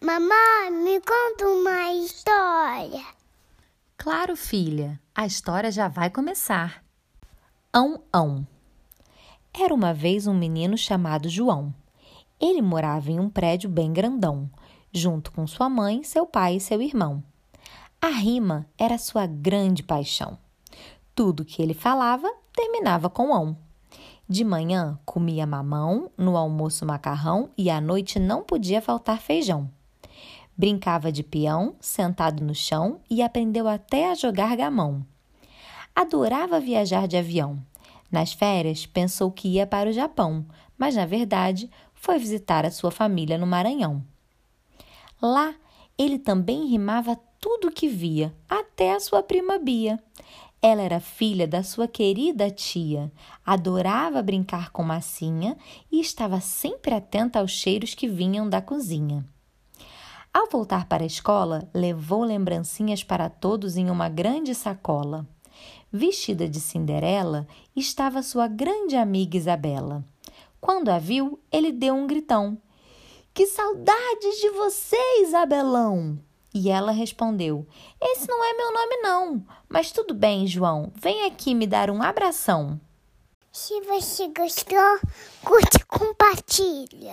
Mamãe, me conta uma história. Claro, filha, a história já vai começar. Ão, ão. Era uma vez um menino chamado João. Ele morava em um prédio bem grandão, junto com sua mãe, seu pai e seu irmão. A rima era sua grande paixão. Tudo que ele falava terminava com ão. De manhã comia mamão, no almoço macarrão e à noite não podia faltar feijão. Brincava de peão, sentado no chão e aprendeu até a jogar gamão. Adorava viajar de avião. Nas férias pensou que ia para o Japão, mas na verdade foi visitar a sua família no Maranhão. Lá ele também rimava tudo que via, até a sua prima Bia. Ela era filha da sua querida tia, adorava brincar com massinha e estava sempre atenta aos cheiros que vinham da cozinha. Ao voltar para a escola, levou lembrancinhas para todos em uma grande sacola. Vestida de Cinderela, estava sua grande amiga Isabela. Quando a viu, ele deu um gritão. Que saudades de você, Isabelão! E ela respondeu: Esse não é meu nome, não. Mas tudo bem, João. Vem aqui me dar um abração. Se você gostou, curte e compartilha.